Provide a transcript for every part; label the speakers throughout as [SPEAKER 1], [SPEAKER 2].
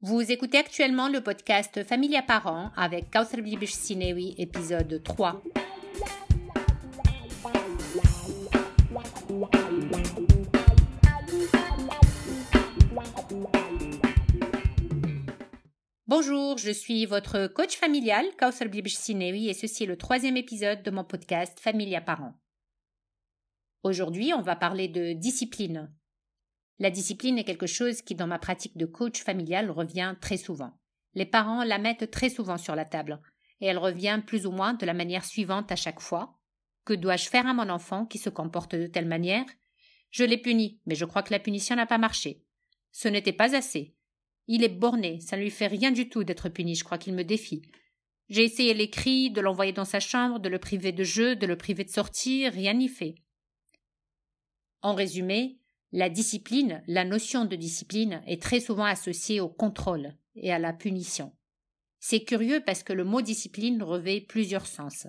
[SPEAKER 1] Vous écoutez actuellement le podcast Famille à parents avec Kauser Blibish Sinewi, épisode 3. Bonjour, je suis votre coach familial, Kauser Blibish Sinewi, et ceci est le troisième épisode de mon podcast Famille à parents. Aujourd'hui, on va parler de discipline. La discipline est quelque chose qui, dans ma pratique de coach familial, revient très souvent. Les parents la mettent très souvent sur la table, et elle revient plus ou moins de la manière suivante à chaque fois. Que dois-je faire à mon enfant qui se comporte de telle manière? Je l'ai puni, mais je crois que la punition n'a pas marché. Ce n'était pas assez. Il est borné, ça ne lui fait rien du tout d'être puni, je crois qu'il me défie. J'ai essayé les cris, de l'envoyer dans sa chambre, de le priver de jeu, de le priver de sortir, rien n'y fait. En résumé, la discipline, la notion de discipline est très souvent associée au contrôle et à la punition. C'est curieux parce que le mot discipline revêt plusieurs sens.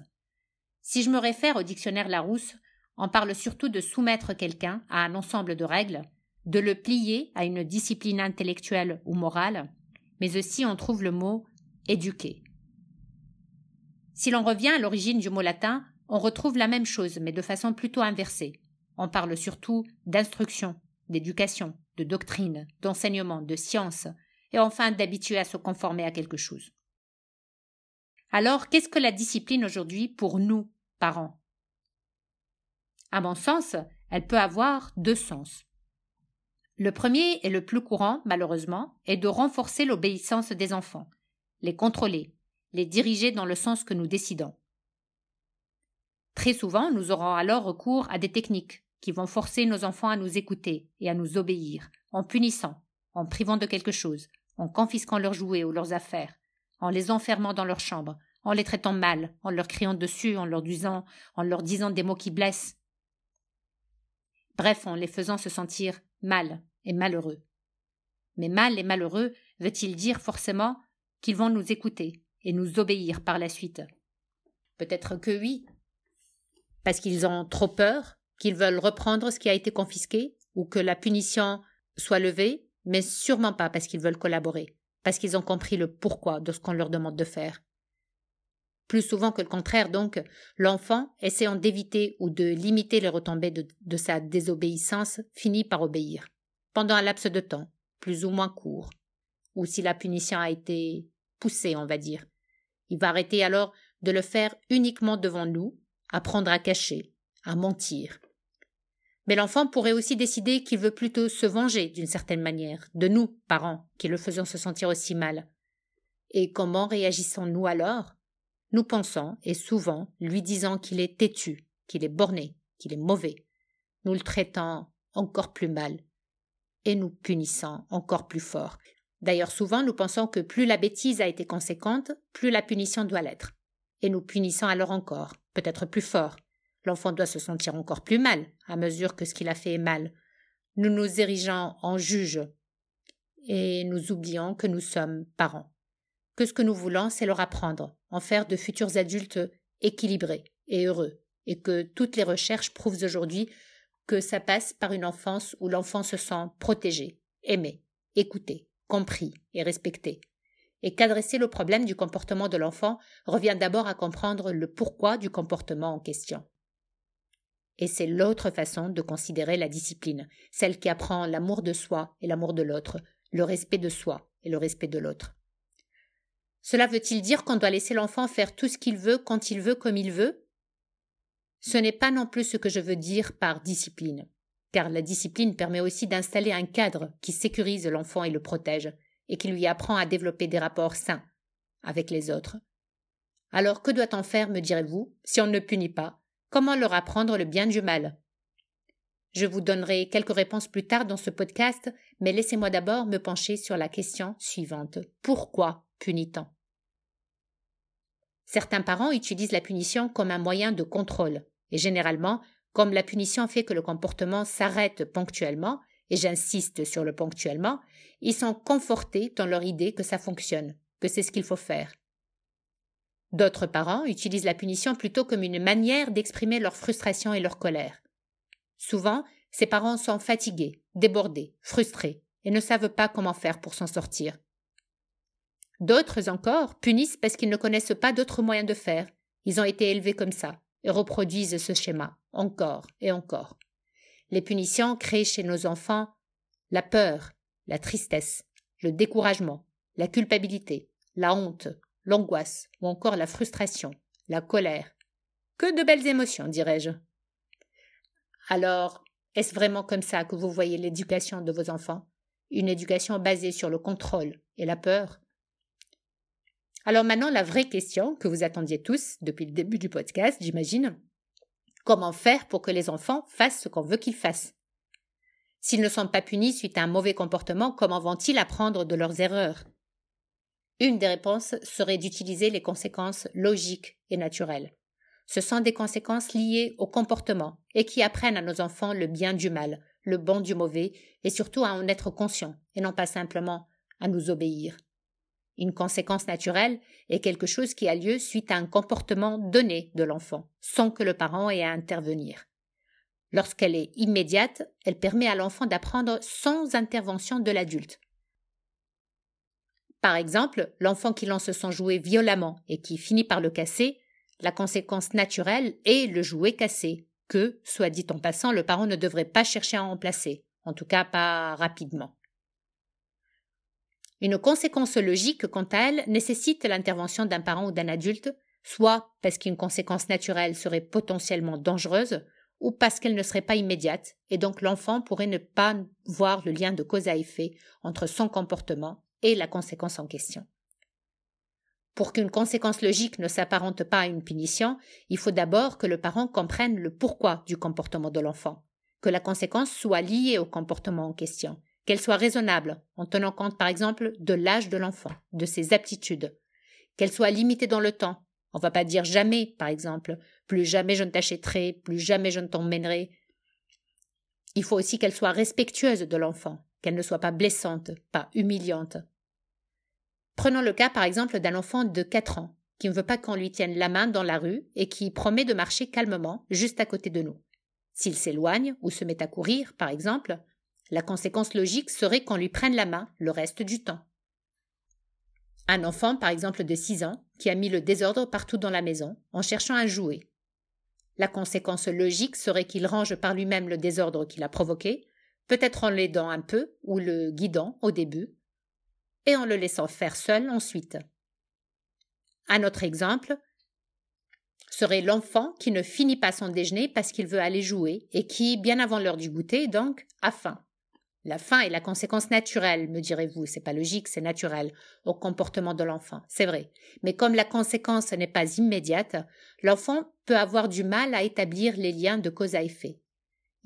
[SPEAKER 1] Si je me réfère au dictionnaire Larousse, on parle surtout de soumettre quelqu'un à un ensemble de règles, de le plier à une discipline intellectuelle ou morale, mais aussi on trouve le mot éduquer. Si l'on revient à l'origine du mot latin, on retrouve la même chose, mais de façon plutôt inversée. On parle surtout d'instruction, d'éducation, de doctrine, d'enseignement, de science, et enfin d'habituer à se conformer à quelque chose. Alors, qu'est-ce que la discipline aujourd'hui pour nous, parents? À mon sens, elle peut avoir deux sens. Le premier et le plus courant, malheureusement, est de renforcer l'obéissance des enfants, les contrôler, les diriger dans le sens que nous décidons. Très souvent, nous aurons alors recours à des techniques qui vont forcer nos enfants à nous écouter et à nous obéir, en punissant, en privant de quelque chose, en confisquant leurs jouets ou leurs affaires, en les enfermant dans leur chambre, en les traitant mal, en leur criant dessus, en leur disant, en leur disant des mots qui blessent. Bref, en les faisant se sentir mal et malheureux. Mais mal et malheureux veut-il dire forcément qu'ils vont nous écouter et nous obéir par la suite? Peut-être que oui, parce qu'ils ont trop peur qu'ils veulent reprendre ce qui a été confisqué ou que la punition soit levée, mais sûrement pas parce qu'ils veulent collaborer, parce qu'ils ont compris le pourquoi de ce qu'on leur demande de faire. Plus souvent que le contraire, donc, l'enfant, essayant d'éviter ou de limiter les retombées de, sa désobéissance, finit par obéir, pendant un laps de temps, plus ou moins court, ou si la punition a été poussée, on va dire. Il va arrêter alors de le faire uniquement devant nous, apprendre à cacher, à mentir, mais l'enfant pourrait aussi décider qu'il veut plutôt se venger d'une certaine manière, de nous, parents, qui le faisons se sentir aussi mal. Et comment réagissons-nous alors? Nous pensons, et souvent, lui disant qu'il est têtu, qu'il est borné, qu'il est mauvais, nous le traitant encore plus mal, et nous punissant encore plus fort. D'ailleurs, souvent, nous pensons que plus la bêtise a été conséquente, plus la punition doit l'être. Et nous punissons alors encore, peut-être plus fort, L'enfant doit se sentir encore plus mal à mesure que ce qu'il a fait est mal. Nous nous érigeons en juges et nous oublions que nous sommes parents. Que ce que nous voulons, c'est leur apprendre, en faire de futurs adultes équilibrés et heureux, et que toutes les recherches prouvent aujourd'hui que ça passe par une enfance où l'enfant se sent protégé, aimé, écouté, compris et respecté, et qu'adresser le problème du comportement de l'enfant revient d'abord à comprendre le pourquoi du comportement en question. Et c'est l'autre façon de considérer la discipline, celle qui apprend l'amour de soi et l'amour de l'autre, le respect de soi et le respect de l'autre. Cela veut-il dire qu'on doit laisser l'enfant faire tout ce qu'il veut quand il veut comme il veut? Ce n'est pas non plus ce que je veux dire par discipline, car la discipline permet aussi d'installer un cadre qui sécurise l'enfant et le protège, et qui lui apprend à développer des rapports sains avec les autres. Alors que doit-on faire, me direz-vous, si on ne punit pas, Comment leur apprendre le bien du mal? Je vous donnerai quelques réponses plus tard dans ce podcast, mais laissez-moi d'abord me pencher sur la question suivante. Pourquoi punit-on? Certains parents utilisent la punition comme un moyen de contrôle, et généralement, comme la punition fait que le comportement s'arrête ponctuellement, et j'insiste sur le ponctuellement, ils sont confortés dans leur idée que ça fonctionne, que c'est ce qu'il faut faire. D'autres parents utilisent la punition plutôt comme une manière d'exprimer leur frustration et leur colère. Souvent, ces parents sont fatigués, débordés, frustrés, et ne savent pas comment faire pour s'en sortir. D'autres encore punissent parce qu'ils ne connaissent pas d'autres moyens de faire. Ils ont été élevés comme ça et reproduisent ce schéma encore et encore. Les punitions créent chez nos enfants la peur, la tristesse, le découragement, la culpabilité, la honte, l'angoisse ou encore la frustration, la colère. Que de belles émotions, dirais-je. Alors, est-ce vraiment comme ça que vous voyez l'éducation de vos enfants? Une éducation basée sur le contrôle et la peur? Alors maintenant, la vraie question que vous attendiez tous depuis le début du podcast, j'imagine, comment faire pour que les enfants fassent ce qu'on veut qu'ils fassent? S'ils ne sont pas punis suite à un mauvais comportement, comment vont-ils apprendre de leurs erreurs? Une des réponses serait d'utiliser les conséquences logiques et naturelles. Ce sont des conséquences liées au comportement et qui apprennent à nos enfants le bien du mal, le bon du mauvais et surtout à en être conscients et non pas simplement à nous obéir. Une conséquence naturelle est quelque chose qui a lieu suite à un comportement donné de l'enfant, sans que le parent ait à intervenir. Lorsqu'elle est immédiate, elle permet à l'enfant d'apprendre sans intervention de l'adulte. Par exemple, l'enfant qui lance son jouet violemment et qui finit par le casser, la conséquence naturelle est le jouet cassé, que, soit dit en passant, le parent ne devrait pas chercher à remplacer, en tout cas pas rapidement. Une conséquence logique, quant à elle, nécessite l'intervention d'un parent ou d'un adulte, soit parce qu'une conséquence naturelle serait potentiellement dangereuse, ou parce qu'elle ne serait pas immédiate, et donc l'enfant pourrait ne pas voir le lien de cause à effet entre son comportement et la conséquence en question. Pour qu'une conséquence logique ne s'apparente pas à une punition, il faut d'abord que le parent comprenne le pourquoi du comportement de l'enfant, que la conséquence soit liée au comportement en question, qu'elle soit raisonnable, en tenant compte par exemple de l'âge de l'enfant, de ses aptitudes, qu'elle soit limitée dans le temps. On ne va pas dire jamais, par exemple, plus jamais je ne t'achèterai, plus jamais je ne t'emmènerai. Il faut aussi qu'elle soit respectueuse de l'enfant, qu'elle ne soit pas blessante, pas humiliante. Prenons le cas par exemple d'un enfant de 4 ans qui ne veut pas qu'on lui tienne la main dans la rue et qui promet de marcher calmement juste à côté de nous. S'il s'éloigne ou se met à courir, par exemple, la conséquence logique serait qu'on lui prenne la main le reste du temps. Un enfant, par exemple de 6 ans, qui a mis le désordre partout dans la maison en cherchant un jouet. La conséquence logique serait qu'il range par lui-même le désordre qu'il a provoqué peut-être en l'aidant un peu ou le guidant au début, et en le laissant faire seul ensuite. Un autre exemple serait l'enfant qui ne finit pas son déjeuner parce qu'il veut aller jouer et qui, bien avant l'heure du goûter, donc, a faim. La faim est la conséquence naturelle, me direz-vous, c'est pas logique, c'est naturel, au comportement de l'enfant, c'est vrai. Mais comme la conséquence n'est pas immédiate, l'enfant peut avoir du mal à établir les liens de cause à effet.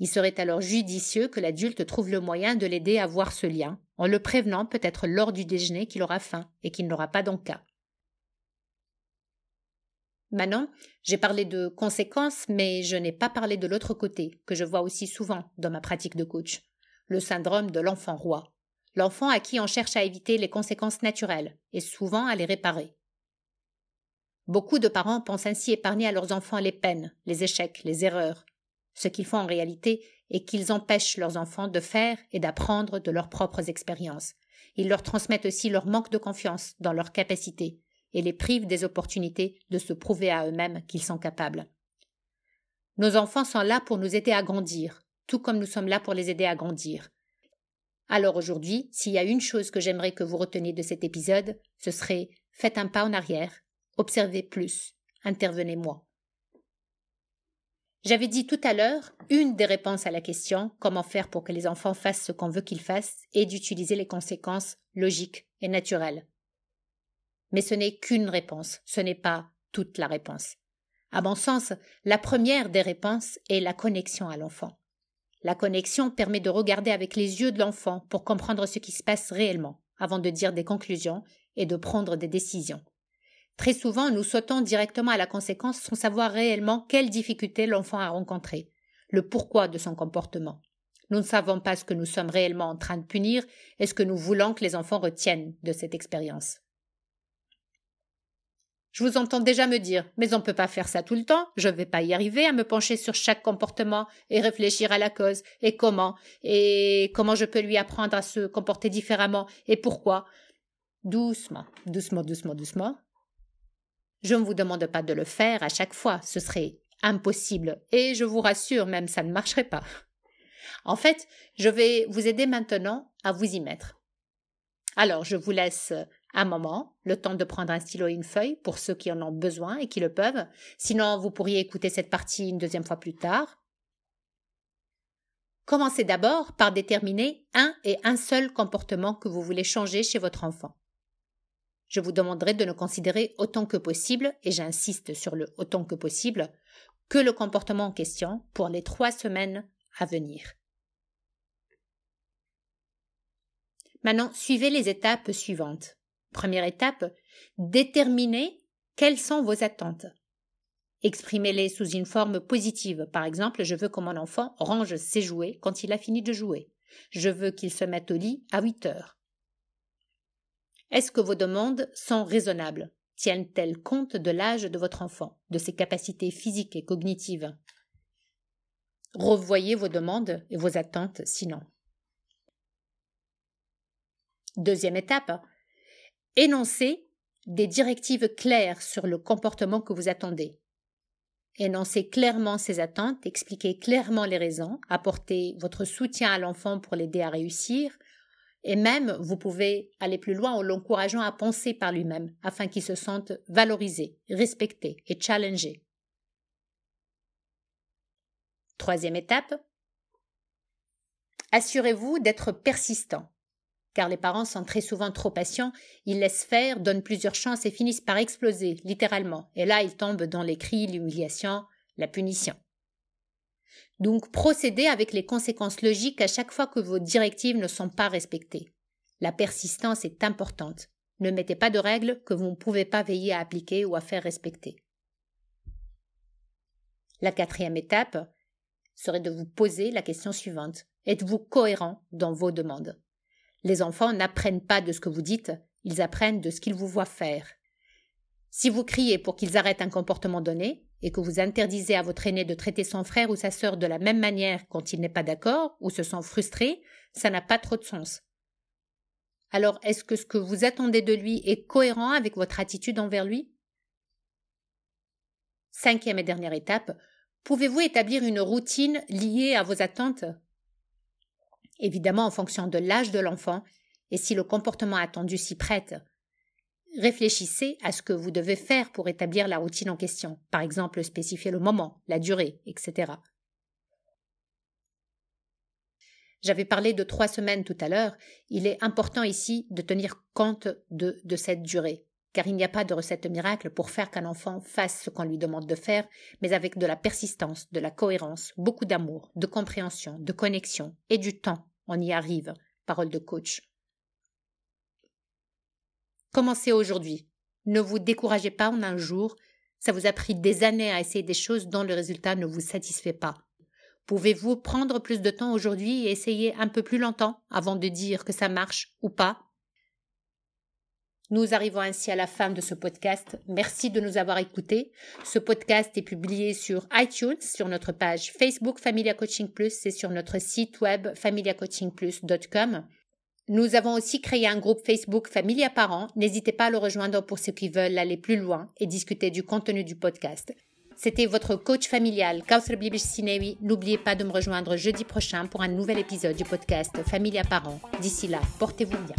[SPEAKER 1] Il serait alors judicieux que l'adulte trouve le moyen de l'aider à voir ce lien, en le prévenant peut-être lors du déjeuner qu'il aura faim et qu'il n'aura pas d'encas. Maintenant, j'ai parlé de conséquences, mais je n'ai pas parlé de l'autre côté, que je vois aussi souvent dans ma pratique de coach, le syndrome de l'enfant roi. L'enfant à qui on cherche à éviter les conséquences naturelles, et souvent à les réparer. Beaucoup de parents pensent ainsi épargner à leurs enfants les peines, les échecs, les erreurs, ce qu'ils font en réalité est qu'ils empêchent leurs enfants de faire et d'apprendre de leurs propres expériences. Ils leur transmettent aussi leur manque de confiance dans leurs capacités et les privent des opportunités de se prouver à eux-mêmes qu'ils sont capables. Nos enfants sont là pour nous aider à grandir, tout comme nous sommes là pour les aider à grandir. Alors aujourd'hui, s'il y a une chose que j'aimerais que vous reteniez de cet épisode, ce serait faites un pas en arrière, observez plus, intervenez moi. J'avais dit tout à l'heure, une des réponses à la question comment faire pour que les enfants fassent ce qu'on veut qu'ils fassent est d'utiliser les conséquences logiques et naturelles. Mais ce n'est qu'une réponse, ce n'est pas toute la réponse. À mon sens, la première des réponses est la connexion à l'enfant. La connexion permet de regarder avec les yeux de l'enfant pour comprendre ce qui se passe réellement, avant de dire des conclusions et de prendre des décisions. Très souvent, nous sautons directement à la conséquence sans savoir réellement quelles difficultés l'enfant a rencontrées, le pourquoi de son comportement. Nous ne savons pas ce que nous sommes réellement en train de punir et ce que nous voulons que les enfants retiennent de cette expérience. Je vous entends déjà me dire, mais on ne peut pas faire ça tout le temps, je ne vais pas y arriver à me pencher sur chaque comportement et réfléchir à la cause, et comment, et comment je peux lui apprendre à se comporter différemment, et pourquoi. doucement, doucement, doucement, doucement. Je ne vous demande pas de le faire à chaque fois, ce serait impossible, et je vous rassure, même ça ne marcherait pas. En fait, je vais vous aider maintenant à vous y mettre. Alors, je vous laisse un moment, le temps de prendre un stylo et une feuille pour ceux qui en ont besoin et qui le peuvent. Sinon, vous pourriez écouter cette partie une deuxième fois plus tard. Commencez d'abord par déterminer un et un seul comportement que vous voulez changer chez votre enfant. Je vous demanderai de ne considérer autant que possible, et j'insiste sur le autant que possible, que le comportement en question pour les trois semaines à venir. Maintenant, suivez les étapes suivantes. Première étape, déterminez quelles sont vos attentes. Exprimez-les sous une forme positive. Par exemple, je veux que mon enfant range ses jouets quand il a fini de jouer. Je veux qu'il se mette au lit à 8 heures. Est-ce que vos demandes sont raisonnables? Tiennent-elles compte de l'âge de votre enfant, de ses capacités physiques et cognitives? Revoyez vos demandes et vos attentes sinon. Deuxième étape, énoncez des directives claires sur le comportement que vous attendez. Énoncez clairement ses attentes, expliquez clairement les raisons, apportez votre soutien à l'enfant pour l'aider à réussir, et même vous pouvez aller plus loin en l'encourageant à penser par lui-même afin qu'il se sente valorisé, respecté et challengé. Troisième étape, assurez-vous d'être persistant car les parents sont très souvent trop patients, ils laissent faire, donnent plusieurs chances et finissent par exploser, littéralement, et là ils tombent dans les cris, l'humiliation, la punition. Donc procédez avec les conséquences logiques à chaque fois que vos directives ne sont pas respectées. La persistance est importante. Ne mettez pas de règles que vous ne pouvez pas veiller à appliquer ou à faire respecter. La quatrième étape serait de vous poser la question suivante. Êtes-vous cohérent dans vos demandes? Les enfants n'apprennent pas de ce que vous dites, ils apprennent de ce qu'ils vous voient faire. Si vous criez pour qu'ils arrêtent un comportement donné, et que vous interdisez à votre aîné de traiter son frère ou sa sœur de la même manière quand il n'est pas d'accord ou se sent frustré, ça n'a pas trop de sens. Alors est-ce que ce que vous attendez de lui est cohérent avec votre attitude envers lui? Cinquième et dernière étape, pouvez-vous établir une routine liée à vos attentes? Évidemment en fonction de l'âge de l'enfant et si le comportement attendu s'y prête. Réfléchissez à ce que vous devez faire pour établir la routine en question, par exemple spécifier le moment, la durée, etc. J'avais parlé de trois semaines tout à l'heure, il est important ici de tenir compte de, de cette durée, car il n'y a pas de recette miracle pour faire qu'un enfant fasse ce qu'on lui demande de faire, mais avec de la persistance, de la cohérence, beaucoup d'amour, de compréhension, de connexion et du temps, on y arrive. Parole de coach. Commencez aujourd'hui. Ne vous découragez pas en un jour. Ça vous a pris des années à essayer des choses dont le résultat ne vous satisfait pas. Pouvez-vous prendre plus de temps aujourd'hui et essayer un peu plus longtemps avant de dire que ça marche ou pas? Nous arrivons ainsi à la fin de ce podcast. Merci de nous avoir écoutés. Ce podcast est publié sur iTunes, sur notre page Facebook Familia Coaching Plus et sur notre site web familiacoachingplus.com. Nous avons aussi créé un groupe Facebook Familia Parents. N'hésitez pas à le rejoindre pour ceux qui veulent aller plus loin et discuter du contenu du podcast. C'était votre coach familial, Kausar Bibish Sinewi. N'oubliez pas de me rejoindre jeudi prochain pour un nouvel épisode du podcast Familia Parents. D'ici là, portez-vous bien.